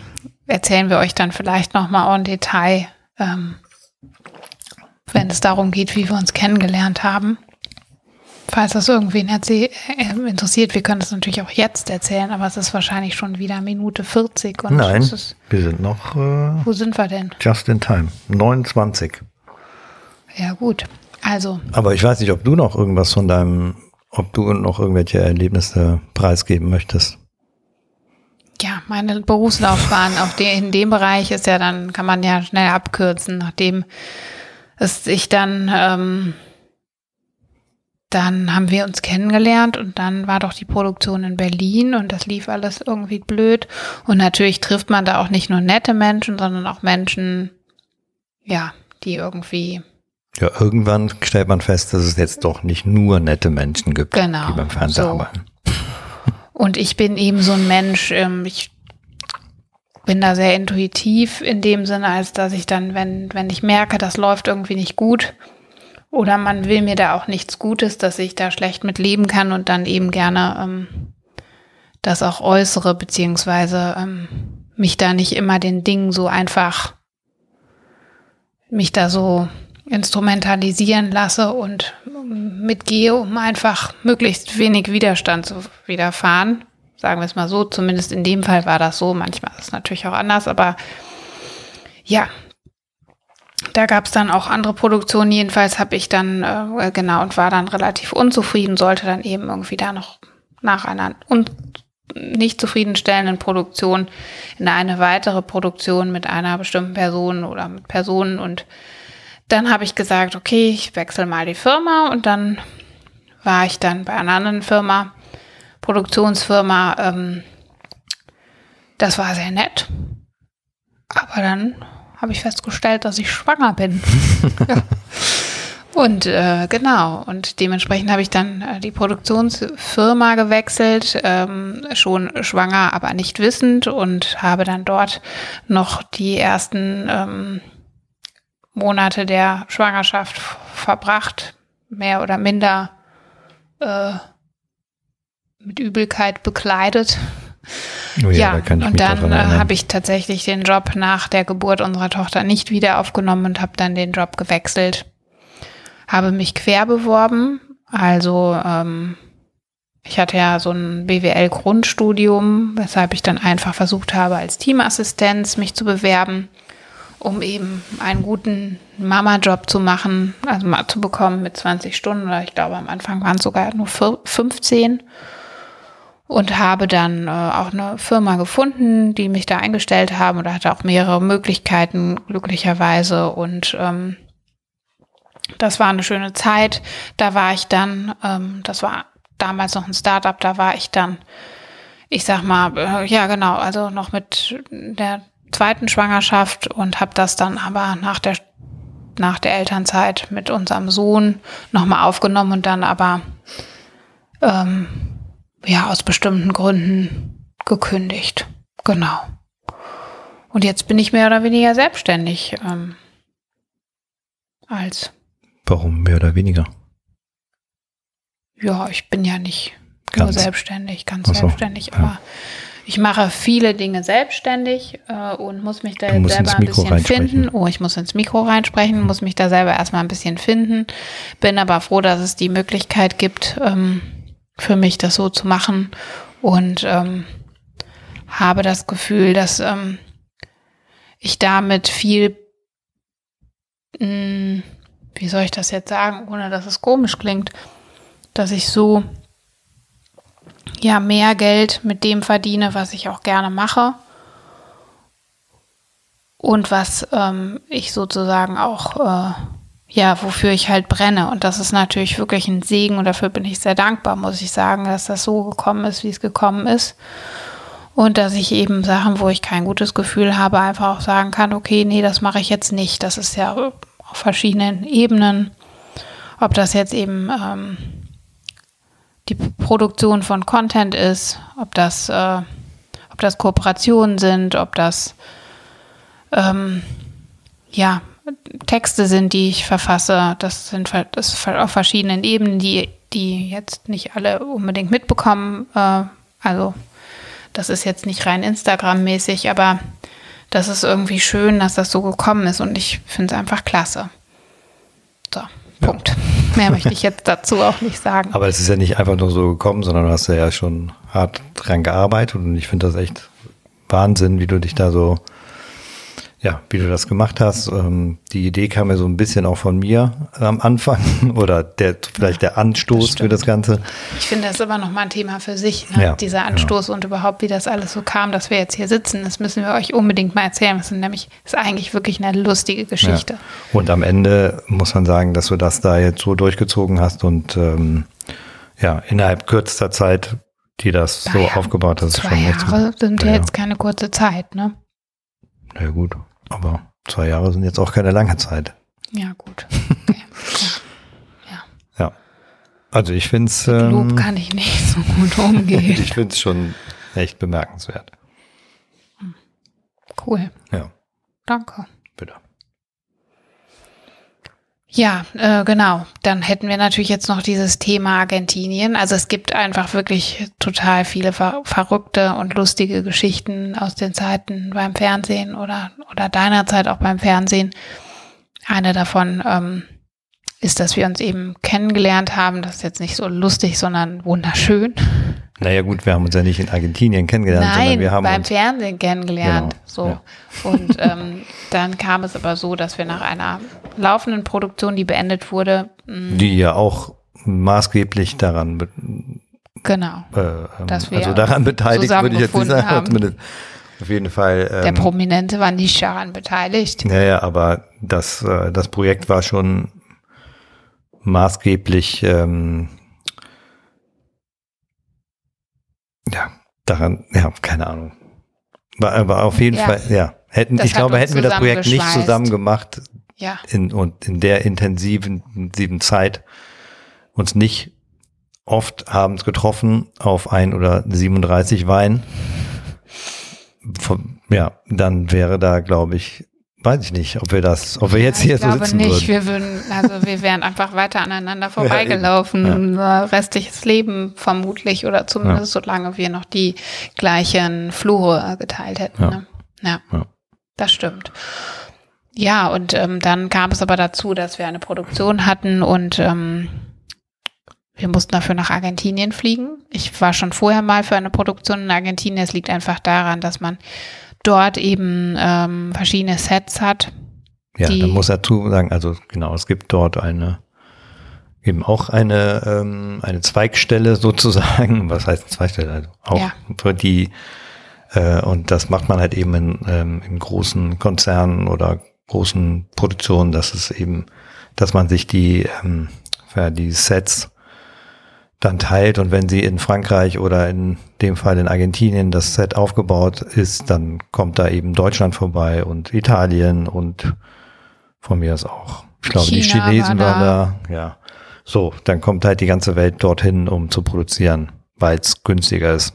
erzählen wir euch dann vielleicht nochmal en Detail, ähm, wenn es darum geht, wie wir uns kennengelernt haben. Falls das irgendwen äh, interessiert, wir können das natürlich auch jetzt erzählen, aber es ist wahrscheinlich schon wieder Minute 40. Und Nein, wir sind noch. Äh, wo sind wir denn? Just in time. 29. Ja, gut. Also. Aber ich weiß nicht, ob du noch irgendwas von deinem, ob du noch irgendwelche Erlebnisse preisgeben möchtest. Ja, meine Berufslaufbahn auf der, in dem Bereich ist ja dann, kann man ja schnell abkürzen, nachdem es sich dann, ähm, dann haben wir uns kennengelernt und dann war doch die Produktion in Berlin und das lief alles irgendwie blöd. Und natürlich trifft man da auch nicht nur nette Menschen, sondern auch Menschen, ja, die irgendwie Ja, irgendwann stellt man fest, dass es jetzt doch nicht nur nette Menschen gibt, Genau, die beim Fernseher so. arbeiten. Und ich bin eben so ein Mensch, ähm, ich bin da sehr intuitiv in dem Sinne, als dass ich dann, wenn, wenn ich merke, das läuft irgendwie nicht gut oder man will mir da auch nichts Gutes, dass ich da schlecht mit leben kann und dann eben gerne ähm, das auch äußere, beziehungsweise ähm, mich da nicht immer den Dingen so einfach, mich da so instrumentalisieren lasse und ähm, mitgehe, um einfach möglichst wenig Widerstand zu widerfahren. Sagen wir es mal so, zumindest in dem Fall war das so. Manchmal ist es natürlich auch anders, aber ja, da gab es dann auch andere Produktionen. Jedenfalls habe ich dann, äh, genau, und war dann relativ unzufrieden, sollte dann eben irgendwie da noch nach einer un nicht zufriedenstellenden Produktion in eine weitere Produktion mit einer bestimmten Person oder mit Personen. Und dann habe ich gesagt, okay, ich wechsle mal die Firma und dann war ich dann bei einer anderen Firma, Produktionsfirma. Ähm, das war sehr nett. Aber dann habe ich festgestellt, dass ich schwanger bin. ja. Und äh, genau, und dementsprechend habe ich dann äh, die Produktionsfirma gewechselt, ähm, schon schwanger, aber nicht wissend und habe dann dort noch die ersten ähm, Monate der Schwangerschaft verbracht, mehr oder minder äh, mit Übelkeit bekleidet. Oh ja, da kann ich und dann äh, habe ich tatsächlich den Job nach der Geburt unserer Tochter nicht wieder aufgenommen und habe dann den Job gewechselt. Habe mich quer beworben, also ähm, ich hatte ja so ein BWL-Grundstudium, weshalb ich dann einfach versucht habe, als Teamassistenz mich zu bewerben, um eben einen guten Mama-Job zu machen, also mal zu bekommen mit 20 Stunden. Oder ich glaube am Anfang waren es sogar nur vier- 15 und habe dann äh, auch eine Firma gefunden, die mich da eingestellt haben oder hatte auch mehrere Möglichkeiten glücklicherweise. Und ähm, das war eine schöne Zeit. Da war ich dann, ähm, das war damals noch ein Startup, da war ich dann, ich sag mal, äh, ja genau, also noch mit der zweiten Schwangerschaft und habe das dann aber nach der nach der Elternzeit mit unserem Sohn nochmal aufgenommen und dann aber ähm, ja aus bestimmten Gründen gekündigt. Genau. Und jetzt bin ich mehr oder weniger selbstständig ähm, als Warum mehr oder weniger? Ja, ich bin ja nicht nur Ganz. selbstständig, ganz so, selbstständig, ja. Ich mache viele Dinge selbstständig äh, und muss mich da selber ein bisschen finden. Oh, ich muss ins Mikro reinsprechen, muss mich da selber erstmal ein bisschen finden. Bin aber froh, dass es die Möglichkeit gibt, ähm, für mich das so zu machen und ähm, habe das Gefühl, dass ähm, ich damit viel, mh, wie soll ich das jetzt sagen, ohne dass es komisch klingt, dass ich so ja mehr Geld mit dem verdiene, was ich auch gerne mache. Und was ähm, ich sozusagen auch äh, ja wofür ich halt brenne. Und das ist natürlich wirklich ein Segen und dafür bin ich sehr dankbar, muss ich sagen, dass das so gekommen ist, wie es gekommen ist. Und dass ich eben Sachen, wo ich kein gutes Gefühl habe, einfach auch sagen kann, okay, nee, das mache ich jetzt nicht. Das ist ja auf verschiedenen Ebenen, ob das jetzt eben ähm, die Produktion von Content ist, ob das, äh, ob das Kooperationen sind, ob das ähm, ja Texte sind, die ich verfasse. Das sind das auf verschiedenen Ebenen, die die jetzt nicht alle unbedingt mitbekommen. Äh, also das ist jetzt nicht rein Instagram-mäßig, aber das ist irgendwie schön, dass das so gekommen ist und ich finde es einfach klasse. So, Punkt. Mehr möchte ich jetzt dazu auch nicht sagen. Aber es ist ja nicht einfach nur so gekommen, sondern du hast ja schon hart dran gearbeitet und ich finde das echt Wahnsinn, wie du dich da so, ja, wie du das gemacht hast. Ähm, die Idee kam ja so ein bisschen auch von mir am Anfang oder der, vielleicht der Anstoß für stimmt. das Ganze. Ich finde, das ist aber nochmal ein Thema für sich, ne? Ja, dieser Anstoß und überhaupt, wie das alles so kam, dass wir jetzt hier sitzen. Das müssen wir euch unbedingt mal erzählen. Das ist nämlich ist eigentlich wirklich eine lustige Geschichte. Ja. Und am Ende muss man sagen, dass du das da jetzt so durchgezogen hast und ähm, ja, innerhalb kürzester Zeit, die das so Naja, aufgebaut hast. ist Zwei schon Jahre sind ja Ja, ja. jetzt keine kurze Zeit, ne? Na ja, gut, aber zwei Jahre sind jetzt auch keine lange Zeit. Ja, gut. Okay. ja. ja. Also ich finde es. Ähm, Lob kann ich nicht so gut umgehen. ich finde es schon echt bemerkenswert. Cool. Ja. Danke. Bitte. Ja, äh, genau. Dann hätten wir natürlich jetzt noch dieses Thema Argentinien. Also es gibt einfach wirklich total viele ver verrückte und lustige Geschichten aus den Zeiten beim Fernsehen oder, oder deiner Zeit auch beim Fernsehen. Eine davon ähm, ist, dass wir uns eben kennengelernt haben. Das ist jetzt nicht so lustig, sondern wunderschön. Naja gut, wir haben uns ja nicht in Argentinien kennengelernt, sondern Nein, wir haben beim uns. Fernsehen kennengelernt. Genau, so. ja. Und ähm, dann kam es aber so, dass wir nach einer laufenden Produktion, die beendet wurde, mh, Die ja auch maßgeblich daran, be- genau, äh, ähm, Dass wir also daran beteiligt, würde ich jetzt nicht sagen, haben. zumindest auf jeden Fall. der Ähm, Prominente war nicht daran beteiligt. Naja, aber das, äh, das Projekt war schon maßgeblich ähm, ja, daran, ja, keine Ahnung. War, aber auf jeden Ja. Fall, ja. Hätten, Das ich glaube, hätten wir das Projekt nicht zusammen gemacht Ja, in, und in der intensiven, intensiven Zeit uns nicht oft abends getroffen auf ein oder 37 Wein, ja, dann wäre da, glaube ich, weiß ich nicht, ob wir das, ob wir jetzt ich hier so glaube sitzen nicht. würden. Wir würden, also wir wären einfach weiter aneinander vorbeigelaufen, unser restliches Leben vermutlich oder zumindest solange wir noch die gleichen Flure geteilt hätten. Ja. Ne? Ja. Ja. das stimmt. Ja, und ähm, dann kam es aber dazu, dass wir eine Produktion hatten und ähm, wir mussten dafür nach Argentinien fliegen. Ich war schon vorher mal für eine Produktion in Argentinien. Es liegt einfach daran, dass man dort eben ähm, verschiedene Sets hat. Ja, dann muss dazu sagen, also genau, es gibt dort eine, eben auch eine, ähm, eine Zweigstelle sozusagen, was heißt Zweigstelle, also auch Ja. für die, äh, und das macht man halt eben in, ähm, in großen Konzernen oder großen Produktionen, dass es eben, dass man sich die, ähm, ja, die Sets dann teilt und wenn sie in Frankreich oder in dem Fall in Argentinien das Set aufgebaut ist, dann kommt da eben Deutschland vorbei und Italien und von mir aus auch. Ich glaube, die China Chinesen war waren da. Ja. So, dann kommt halt die ganze Welt dorthin, um zu produzieren, weil es günstiger ist.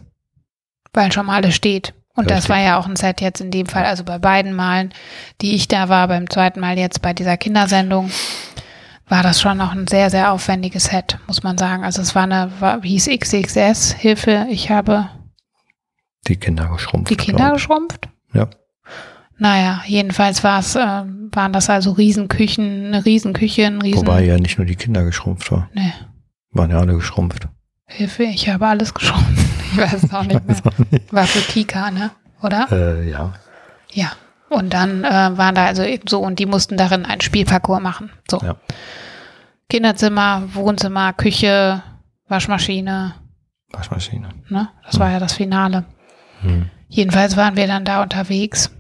weil schon mal alles steht. Und das Richtig. war ja auch ein Set jetzt in dem Fall, also bei beiden Malen, die ich da war, beim zweiten Mal jetzt bei dieser Kindersendung, war das schon noch ein sehr, sehr aufwendiges Set, muss man sagen. Also es war eine, war, hieß XXS, Hilfe, ich habe Die Kinder geschrumpft. die Kinder geschrumpft. Ja. Naja, jedenfalls war es, äh, waren das also Riesenküchen, eine Riesenküche, ein Riesen... Wobei ja nicht nur die Kinder geschrumpft war. Nee, Waren ja alle geschrumpft. Hilfe, ich habe alles geschrumpft. Ich weiß es auch nicht mehr. War für Kika, ne? Oder? Äh, ja. Ja. Und dann äh, waren da also eben so und die mussten darin einen Spielparcours machen. So. Ja. Kinderzimmer, Wohnzimmer, Küche, Waschmaschine, Waschmaschine. ne? Das war ja das Finale. Hm. Jedenfalls waren wir dann da unterwegs.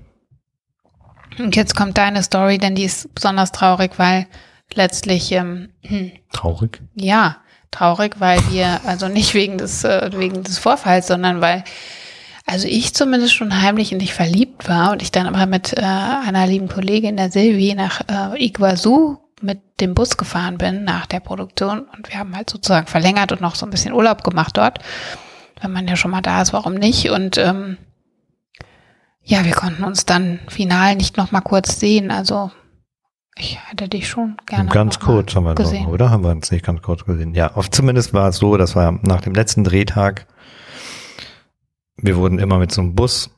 Und jetzt kommt deine Story, denn die ist besonders traurig, weil letztlich, ähm, Traurig. ja, traurig, weil wir, also nicht wegen des, äh, wegen des Vorfalls, sondern weil, also ich zumindest schon heimlich in dich verliebt war und ich dann aber mit äh, einer lieben Kollegin, der Silvi, nach äh, Iguazu mit dem Bus gefahren bin nach der Produktion und wir haben halt sozusagen verlängert und noch so ein bisschen Urlaub gemacht dort. Wenn man ja schon mal da ist, warum nicht? Und ähm, ja, wir konnten uns dann final nicht noch mal kurz sehen. Also ich hätte dich schon gerne. ganz kurz haben wir gesehen. noch, oder? Haben wir uns nicht ganz kurz gesehen? Ja, auf, zumindest war es so, dass wir nach dem letzten Drehtag, wir wurden immer mit so einem Bus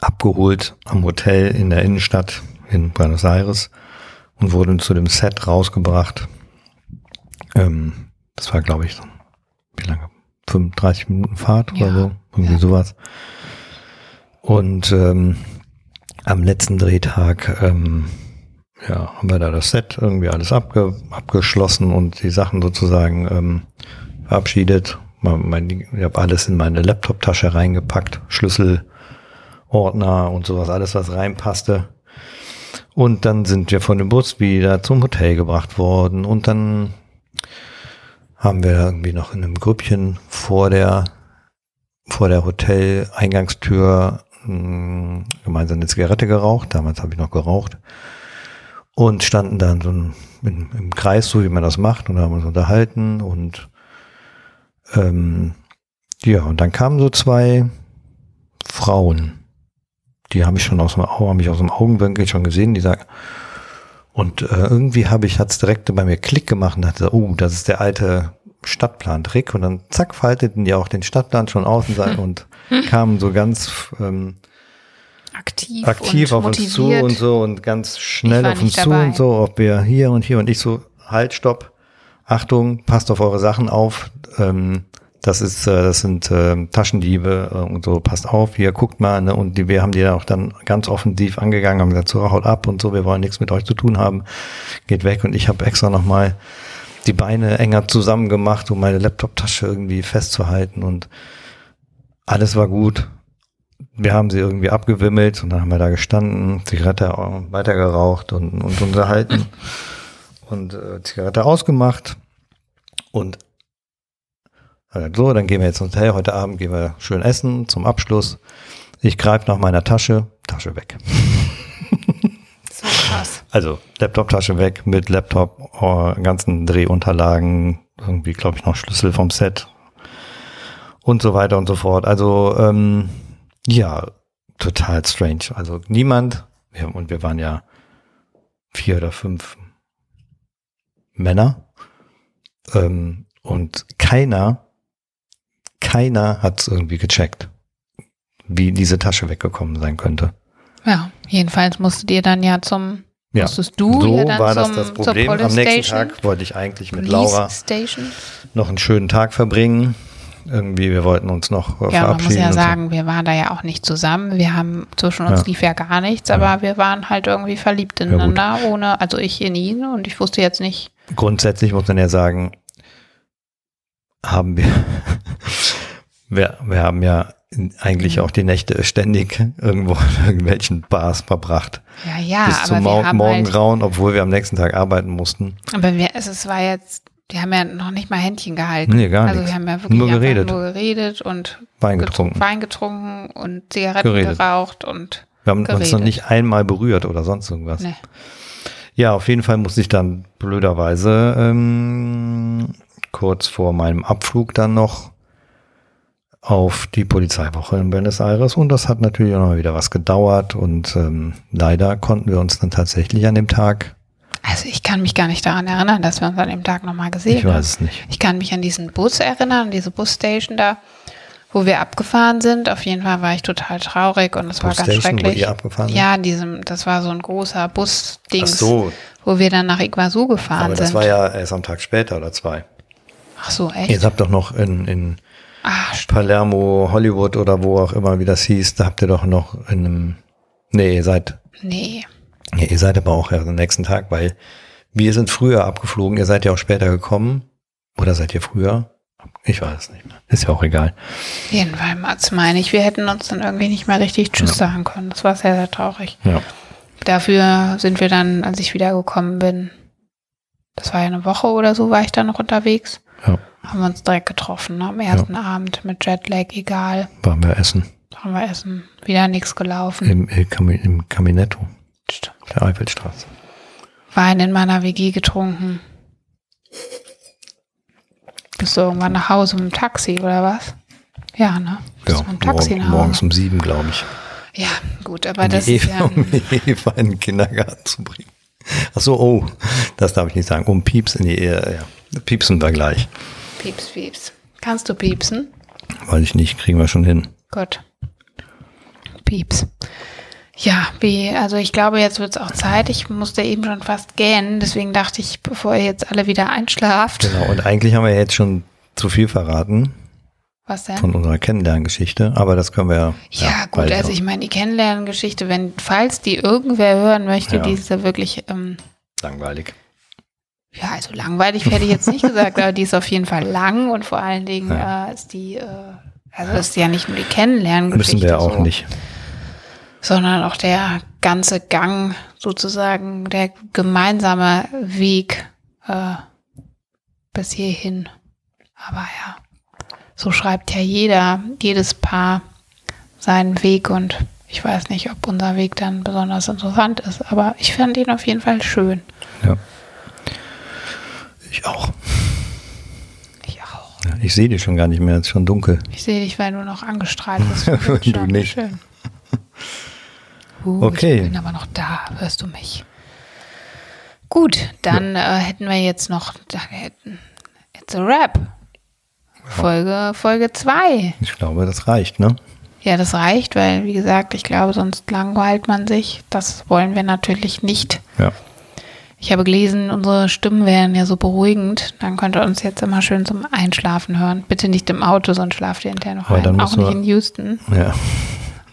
abgeholt am Hotel in der Innenstadt in Buenos Aires und wurden zu dem Set rausgebracht. Ähm, das war, glaube ich, so, wie lange? 35 Minuten Fahrt Ja, oder so, irgendwie ja. sowas. Und ähm, am letzten Drehtag ähm, ja, haben wir da das Set irgendwie alles abge abgeschlossen und die Sachen sozusagen ähm, verabschiedet. Mein, ich habe alles in meine Laptop-Tasche reingepackt, Schlüssel, Ordner und sowas, alles was reinpasste. Und dann sind wir von dem Bus wieder zum Hotel gebracht worden und dann haben wir irgendwie noch in einem Grüppchen vor der vor der Hotel-Eingangstür mh, gemeinsam eine Zigarette geraucht. Damals habe ich noch geraucht. und standen dann so im Kreis, so wie man das macht, und haben uns unterhalten und ähm, ja, und dann kamen so zwei Frauen, die habe ich schon aus dem, habe ich aus dem Augenwinkel schon gesehen, die sagen, und äh, irgendwie habe ich, hat's direkt bei mir Klick gemacht und dachte, oh, das ist der alte Stadtplan-Trick. Und dann zack, falteten die auch den Stadtplan schon aus und, hm. und kamen so ganz ähm, aktiv, aktiv auf motiviert. uns zu und so und ganz schnell auf uns zu und so, ob wir hier und hier und ich so, halt, stopp, Achtung, passt auf eure Sachen auf. Ähm, das ist, äh, das sind äh, Taschendiebe äh, und so, passt auf, hier guckt mal, ne? Und die, wir haben die auch dann ganz offensiv angegangen, haben gesagt, so haut ab und so, wir wollen nichts mit euch zu tun haben, geht weg. Und ich habe extra nochmal die Beine enger zusammen gemacht, um meine Laptop-Tasche irgendwie festzuhalten und alles war gut. Wir haben sie irgendwie abgewimmelt und dann haben wir da gestanden, Zigarette weitergeraucht und, und unterhalten und äh, Zigarette ausgemacht und so, dann gehen wir jetzt ins Hotel. Heute Abend gehen wir schön essen zum Abschluss. Ich greife nach meiner Tasche, Tasche weg. So krass. Also Laptop-Tasche weg mit Laptop, oh, ganzen Drehunterlagen, irgendwie glaube ich noch Schlüssel vom Set und so weiter und so fort. Also ähm, ja, total strange. Also niemand, ja, und wir waren ja vier oder fünf Männer ähm, und keiner keiner hat es irgendwie gecheckt, wie diese Tasche weggekommen sein könnte. Ja, jedenfalls musstet ihr dann ja zum, ja, musstest du so ja dann war zum, das das Problem. Am nächsten Tag wollte ich eigentlich mit Police Laura Station. noch einen schönen Tag verbringen. Irgendwie, wir wollten uns noch äh, Ja, man muss verabschieden. ja und so. sagen, wir waren da ja auch nicht zusammen. Wir haben zwischen uns Ja. lief ja gar nichts, aber wir waren halt irgendwie verliebt ineinander, ohne, also ich in ihn und ich wusste jetzt nicht, Grundsätzlich muss man ja sagen, haben wir, wir, wir haben ja eigentlich Mhm. auch die Nächte ständig irgendwo in irgendwelchen Bars verbracht. ja, ja, bis zum haben halt, Morgengrauen, obwohl wir am nächsten Tag arbeiten mussten. aber wir, es, es war jetzt, wir haben ja noch nicht mal Händchen gehalten. Nee, gar also nichts. wir haben ja wirklich Nur geredet. nur geredet und Wein getru- getrunken. Wein getrunken und Zigaretten Geredet. geraucht und Wir haben uns geredet. noch nicht einmal berührt oder sonst irgendwas. ne. Ja, auf jeden Fall musste ich dann blöderweise ähm, kurz vor meinem Abflug dann noch auf die Polizeiwoche in Buenos Aires und das hat natürlich auch noch wieder was gedauert und ähm, leider konnten wir uns dann tatsächlich an dem Tag, Also ich kann mich gar nicht daran erinnern, dass wir uns an dem Tag nochmal gesehen ich haben. weiß es nicht, Ich kann mich an diesen Bus erinnern, an diese Busstation da, wo wir abgefahren sind. Auf jeden Fall war ich total traurig und es war ganz Busstation, wo schrecklich. ihr abgefahren seid? ja, diesem, das war so ein großer Ach Busdings, so, wo wir dann nach Iguazu gefahren aber das sind. war ja erst am Tag später oder zwei. Ach so, echt? Ihr habt doch noch in, in Ach, Palermo, Hollywood oder wo auch immer, wie das hieß, da habt ihr doch noch in einem, nee, ihr seid nee. Ja, ihr seid aber auch erst am nächsten Tag, weil wir sind früher abgeflogen, ihr seid ja auch später gekommen. Oder seid ihr früher? Ich weiß es nicht mehr. Ist ja auch egal. Jedenfalls meine ich, wir hätten uns dann irgendwie nicht mehr richtig Tschüss sagen können. Das war sehr, sehr traurig. Ja. Dafür sind wir dann, als ich wiedergekommen bin, das war ja eine Woche oder so, war ich dann noch unterwegs, Ja. haben wir uns direkt getroffen ne? am ersten Abend mit Jetlag, egal. Waren wir essen. Haben wir essen. Wieder nichts gelaufen. Im, im, Cami- im Caminetto, Stimmt. auf der Eifelstraße. Wein in meiner WG getrunken. Bist du irgendwann nach Hause mit dem Taxi oder was? Ja, ne? Bist Ja, du mit dem Taxi morgen, nach Hause? morgens um sieben, glaube ich. Ja, gut, aber das die, ist Eva, ja. um Eva in den Kindergarten zu bringen. Ach so, oh, das darf ich nicht sagen. Um Pieps in die Ehe, ja. Piepsen wir gleich. Pieps, pieps. Kannst du piepsen? Weiß ich nicht, kriegen wir schon hin. Gut. Pieps. Ja, wie, also ich glaube, jetzt wird es auch Zeit. Ich musste eben schon fast gähnen, deswegen dachte ich, bevor ihr jetzt alle wieder einschlaft. Genau, und eigentlich haben wir jetzt schon zu viel verraten Was denn? von unserer Kennenlerngeschichte, aber das können wir ja. Ja, gut, also ich meine, die Kennenlerngeschichte, wenn, falls die irgendwer hören möchte, Ja. die ist ja wirklich, ähm, Langweilig. ja, also langweilig hätte ich jetzt nicht gesagt, aber die ist auf jeden Fall lang und vor allen Dingen Ja. äh, ist die, äh, also ist ja nicht nur die Kennenlerngeschichte. Müssen wir auch so, nicht. Sondern auch der ganze Gang sozusagen, der gemeinsame Weg äh, bis hierhin. Aber ja, so schreibt ja jeder, jedes Paar seinen Weg und Ich weiß nicht, ob unser Weg dann besonders interessant ist, aber ich fand ihn auf jeden Fall schön. Ja. Ich auch. Ich auch. Ja, ich sehe dich schon gar nicht mehr, es ist schon dunkel. Ich sehe dich, weil du noch angestrahlt bist. Du nicht. Schön. Uh, Okay. Ich bin aber noch da, hörst du mich? Gut, dann äh, hätten wir jetzt noch, it's a wrap. Folge, Folge 2. Ich glaube, das reicht, ne? Ja, das reicht, weil, wie gesagt, ich glaube, sonst langweilt man sich. Das wollen wir natürlich nicht. Ja. Ich habe gelesen, unsere Stimmen wären ja so beruhigend. Dann könnt ihr uns jetzt immer schön zum Einschlafen hören. Bitte nicht im Auto, sonst schlaft ihr hinterher noch Aber ein. Auch nicht in Houston. Ja.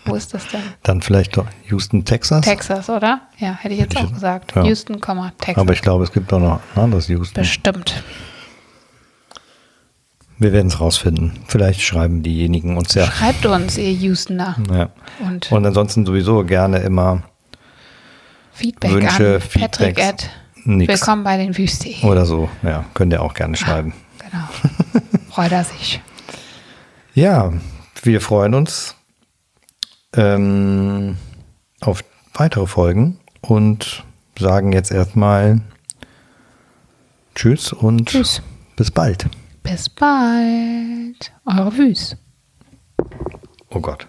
Wo ist das denn? Dann vielleicht doch Houston, Texas. Texas, oder? Ja, hätte ich jetzt Hätte ich auch jetzt- gesagt. ja. Houston, Texas. Aber ich glaube, es gibt auch noch ein anderes Houston. Bestimmt. Wir werden es rausfinden. Vielleicht schreiben diejenigen uns ja. Schreibt uns, ihr Houstoner. ja. Und Und ansonsten sowieso gerne immer Feedback Wünsche, an Patrick Feedbacks, at nix. Willkommen bei den Wüste. oder so. Ja, könnt ihr auch gerne schreiben. Genau. Freut er sich. Ja, wir freuen uns ähm, auf weitere Folgen und sagen jetzt erstmal Tschüss und Tschüss. bis bald. Bis bald. Eure Wüste. Oh Gott.